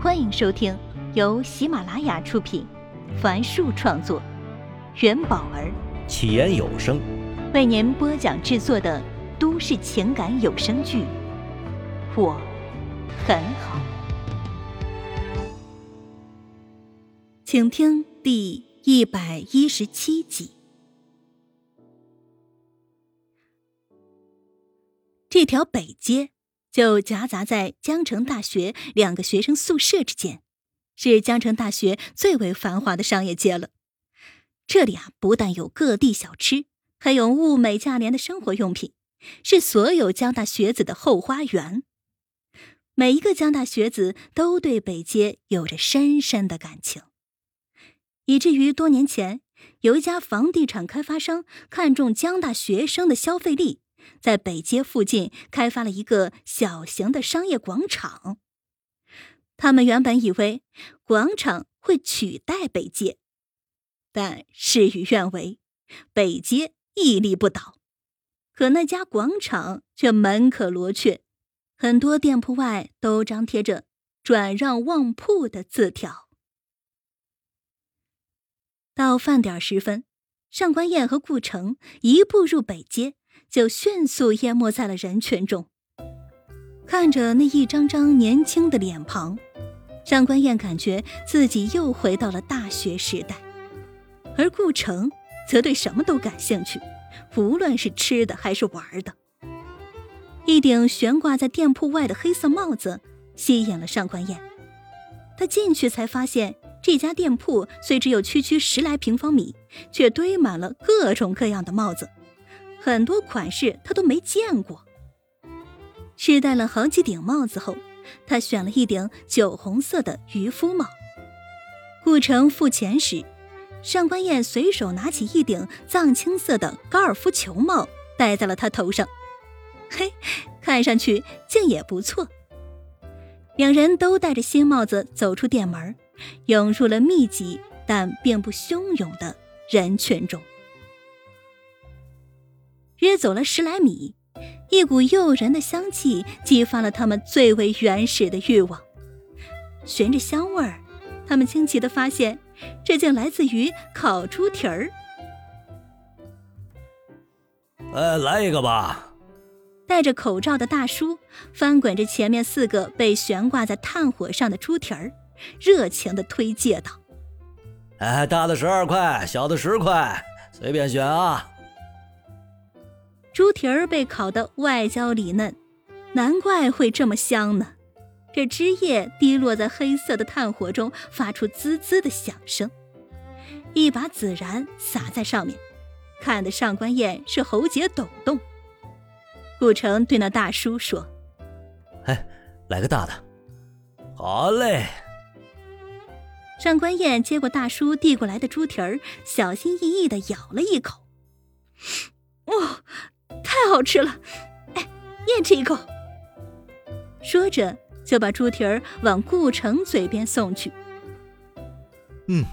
欢迎收听由喜马拉雅出品，凡树创作，元宝儿起言有声为您播讲制作的都市情感有声剧《我很好》，请听第一百一十七集。这条北街。就夹杂在江城大学两个学生宿舍之间，是江城大学最为繁华的商业街了。这里啊，不但有各地小吃，还有物美价廉的生活用品，是所有江大学子的后花园。每一个江大学子都对北街有着深深的感情，以至于多年前有一家房地产开发商看中江大学生的消费力。在北街附近开发了一个小型的商业广场。他们原本以为广场会取代北街，但事与愿违，北街屹立不倒，可那家广场却门可罗雀，很多店铺外都张贴着“转让旺铺”的字条。到饭点时分，上官燕和顾城一步入北街。就迅速淹没在了人群中。看着那一张张年轻的脸庞，上官燕感觉自己又回到了大学时代。而顾城则对什么都感兴趣，无论是吃的还是玩的。一顶悬挂在店铺外的黑色帽子吸引了上官燕。他进去才发现，这家店铺虽只有区区十来平方米，却堆满了各种各样的帽子。很多款式他都没见过。试戴了好几顶帽子后，他选了一顶酒红色的渔夫帽。顾城付钱时，上官燕随手拿起一顶藏青色的高尔夫球帽戴在了他头上。嘿，看上去竟也不错。两人都戴着新帽子走出店门，涌入了密集但并不汹涌的人群中。约走了十来米，一股诱人的香气激发了他们最为原始的欲望。循着香味儿，他们惊奇的发现，这竟来自于烤猪蹄儿。呃，来一个吧。戴着口罩的大叔翻滚着前面四个被悬挂在炭火上的猪蹄儿，热情的推介道：“哎，大的十二块，小的十块，随便选啊。”猪蹄儿被烤得外焦里嫩，难怪会这么香呢。这汁液滴落在黑色的炭火中，发出滋滋的响声。一把孜然撒在上面，看得上官燕是喉结抖动。顾城对那大叔说：“哎，来个大的。”“好嘞。”上官燕接过大叔递过来的猪蹄儿，小心翼翼地咬了一口。哇！太好吃了，哎，也吃一口。说着，就把猪蹄儿往顾城嘴边送去。嗯，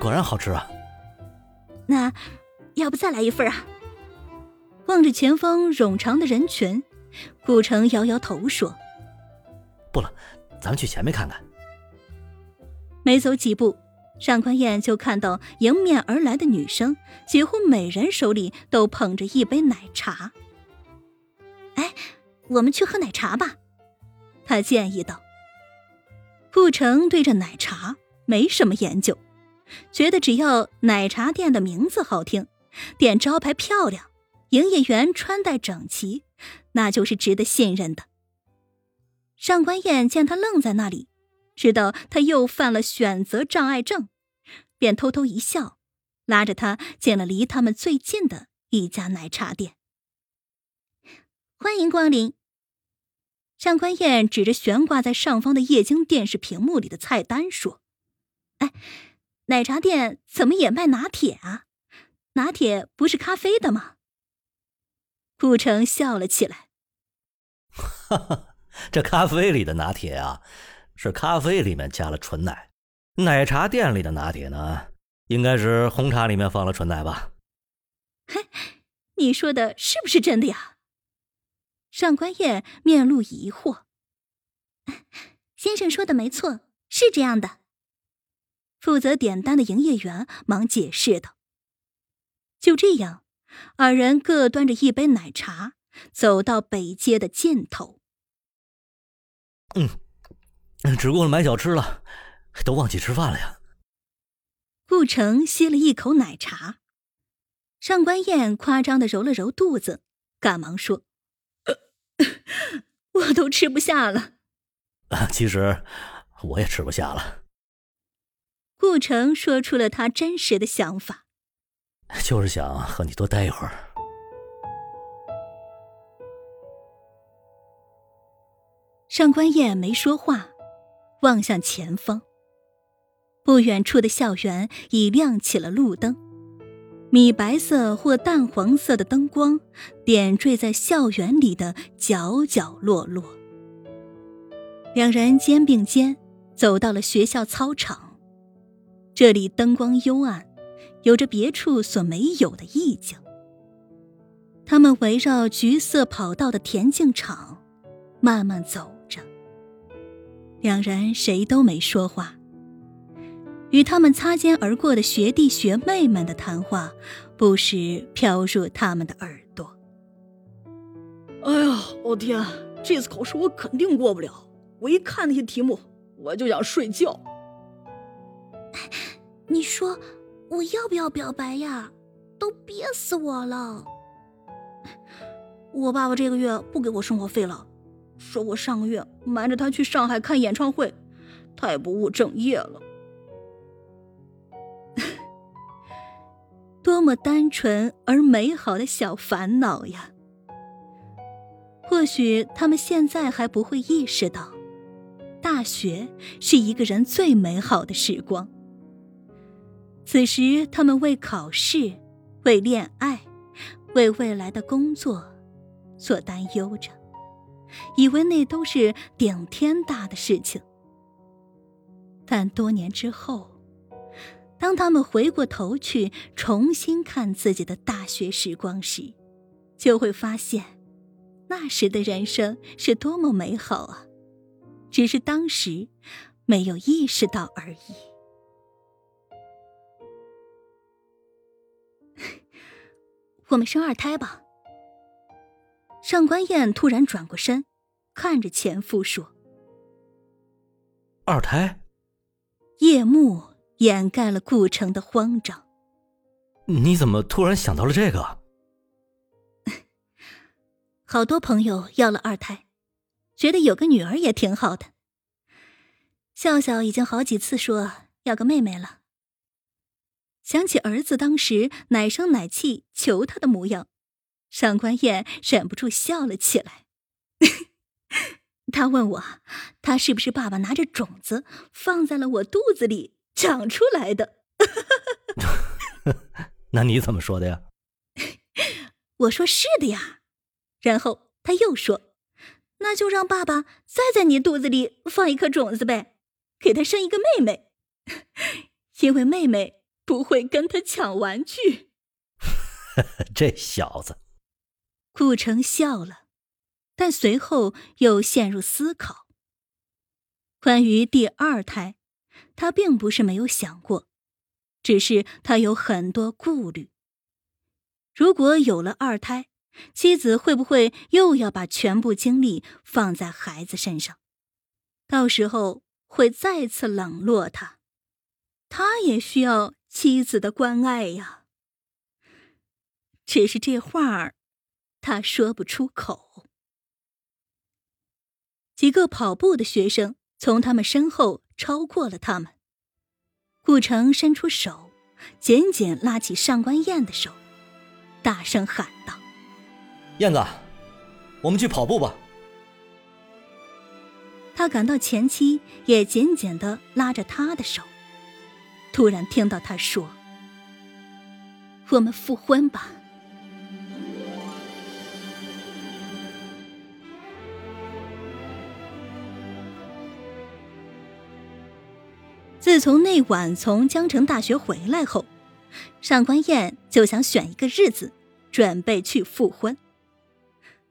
果然好吃啊。那，要不再来一份啊？望着前方冗长的人群，顾城摇摇头说：“不了，咱们去前面看看。”没走几步。上官燕就看到迎面而来的女生，几乎每人手里都捧着一杯奶茶。哎，我们去喝奶茶吧，他建议道。顾城对这奶茶没什么研究，觉得只要奶茶店的名字好听，店招牌漂亮，营业员穿戴整齐，那就是值得信任的。上官燕见他愣在那里。知道他又犯了选择障碍症，便偷偷一笑，拉着他进了离他们最近的一家奶茶店。欢迎光临。上官燕指着悬挂在上方的液晶电视屏幕里的菜单说：“哎，奶茶店怎么也卖拿铁啊？拿铁不是咖啡的吗？”顾城笑了起来：“哈哈，这咖啡里的拿铁啊。”是咖啡里面加了纯奶，奶茶店里的拿铁呢，应该是红茶里面放了纯奶吧？嘿，你说的是不是真的呀？上官燕面露疑惑。先生说的没错，是这样的。负责点单的营业员忙解释道。就这样，二人各端着一杯奶茶，走到北街的尽头。嗯，只顾了买小吃了，都忘记吃饭了呀。顾城吸了一口奶茶，上官燕夸张的揉了揉肚子，赶忙说：“ 我都吃不下了。”其实我也吃不下了。顾城说出了他真实的想法，就是想和你多待一会儿。上官燕没说话，望向前方。不远处的校园已亮起了路灯，米白色或淡黄色的灯光点缀在校园里的角角落落。两人肩并肩走到了学校操场。这里灯光幽暗，有着别处所没有的意境。他们围绕橘色跑道的田径场慢慢走着，两人谁都没说话。与他们擦肩而过的学弟学妹们的谈话，不时飘入他们的耳朵。哎呀，我天！这次考试我肯定过不了。我一看那些题目，我就想睡觉。你说我要不要表白呀？都憋死我了！我爸爸这个月不给我生活费了，说我上个月瞒着他去上海看演唱会，太不务正业了。多么单纯而美好的小烦恼呀！或许他们现在还不会意识到，大学是一个人最美好的时光。此时，他们为考试、为恋爱、为未来的工作所担忧着，以为那都是顶天大的事情。但多年之后，当他们回过头去重新看自己的大学时光时，就会发现，那时的人生是多么美好啊！只是当时没有意识到而已。我们生二胎吧。上官燕突然转过身，看着前夫说：“二胎。”夜幕掩盖了顾城的慌张。你怎么突然想到了这个？好多朋友要了二胎，觉得有个女儿也挺好的。笑笑已经好几次说要个妹妹了。想起儿子当时奶声奶气求他的模样，上官燕忍不住笑了起来。他问我，他是不是爸爸拿着种子放在了我肚子里长出来的？那你怎么说的呀？我说是的呀。然后他又说，那就让爸爸再在你肚子里放一颗种子呗，给他生一个妹妹，因为妹妹。不会跟他抢玩具。这小子，顾城笑了，但随后又陷入思考。关于第二胎，他并不是没有想过，只是他有很多顾虑。如果有了二胎，妻子会不会又要把全部精力放在孩子身上？到时候会再次冷落他，他也需要。妻子的关爱呀，只是这话儿，他说不出口。几个跑步的学生从他们身后超过了他们。顾城伸出手，紧紧拉起上官燕的手，大声喊道：“燕子，我们去跑步吧。”他感到前妻也紧紧的拉着他的手。突然听到他说：“我们复婚吧。”自从那晚从江城大学回来后，上官燕就想选一个日子，准备去复婚。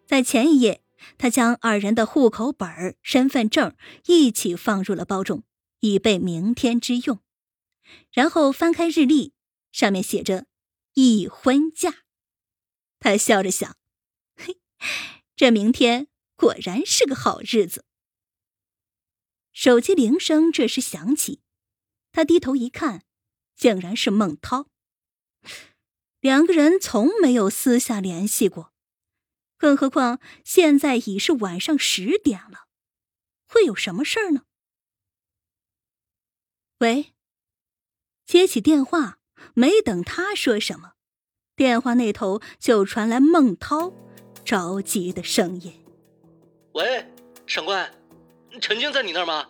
在前一夜他将二人的户口本、身份证一起放入了包中，以备明天之用。然后翻开日历，上面写着“已婚假”。他笑着想：“嘿，这明天果然是个好日子。”手机铃声这时响起，他低头一看，竟然是孟涛。两个人从没有私下联系过。更何况现在已是晚上十点了，会有什么事儿呢？喂，接起电话，没等他说什么，电话那头就传来孟涛着急的声音：“喂，长官，陈静在你那儿吗？”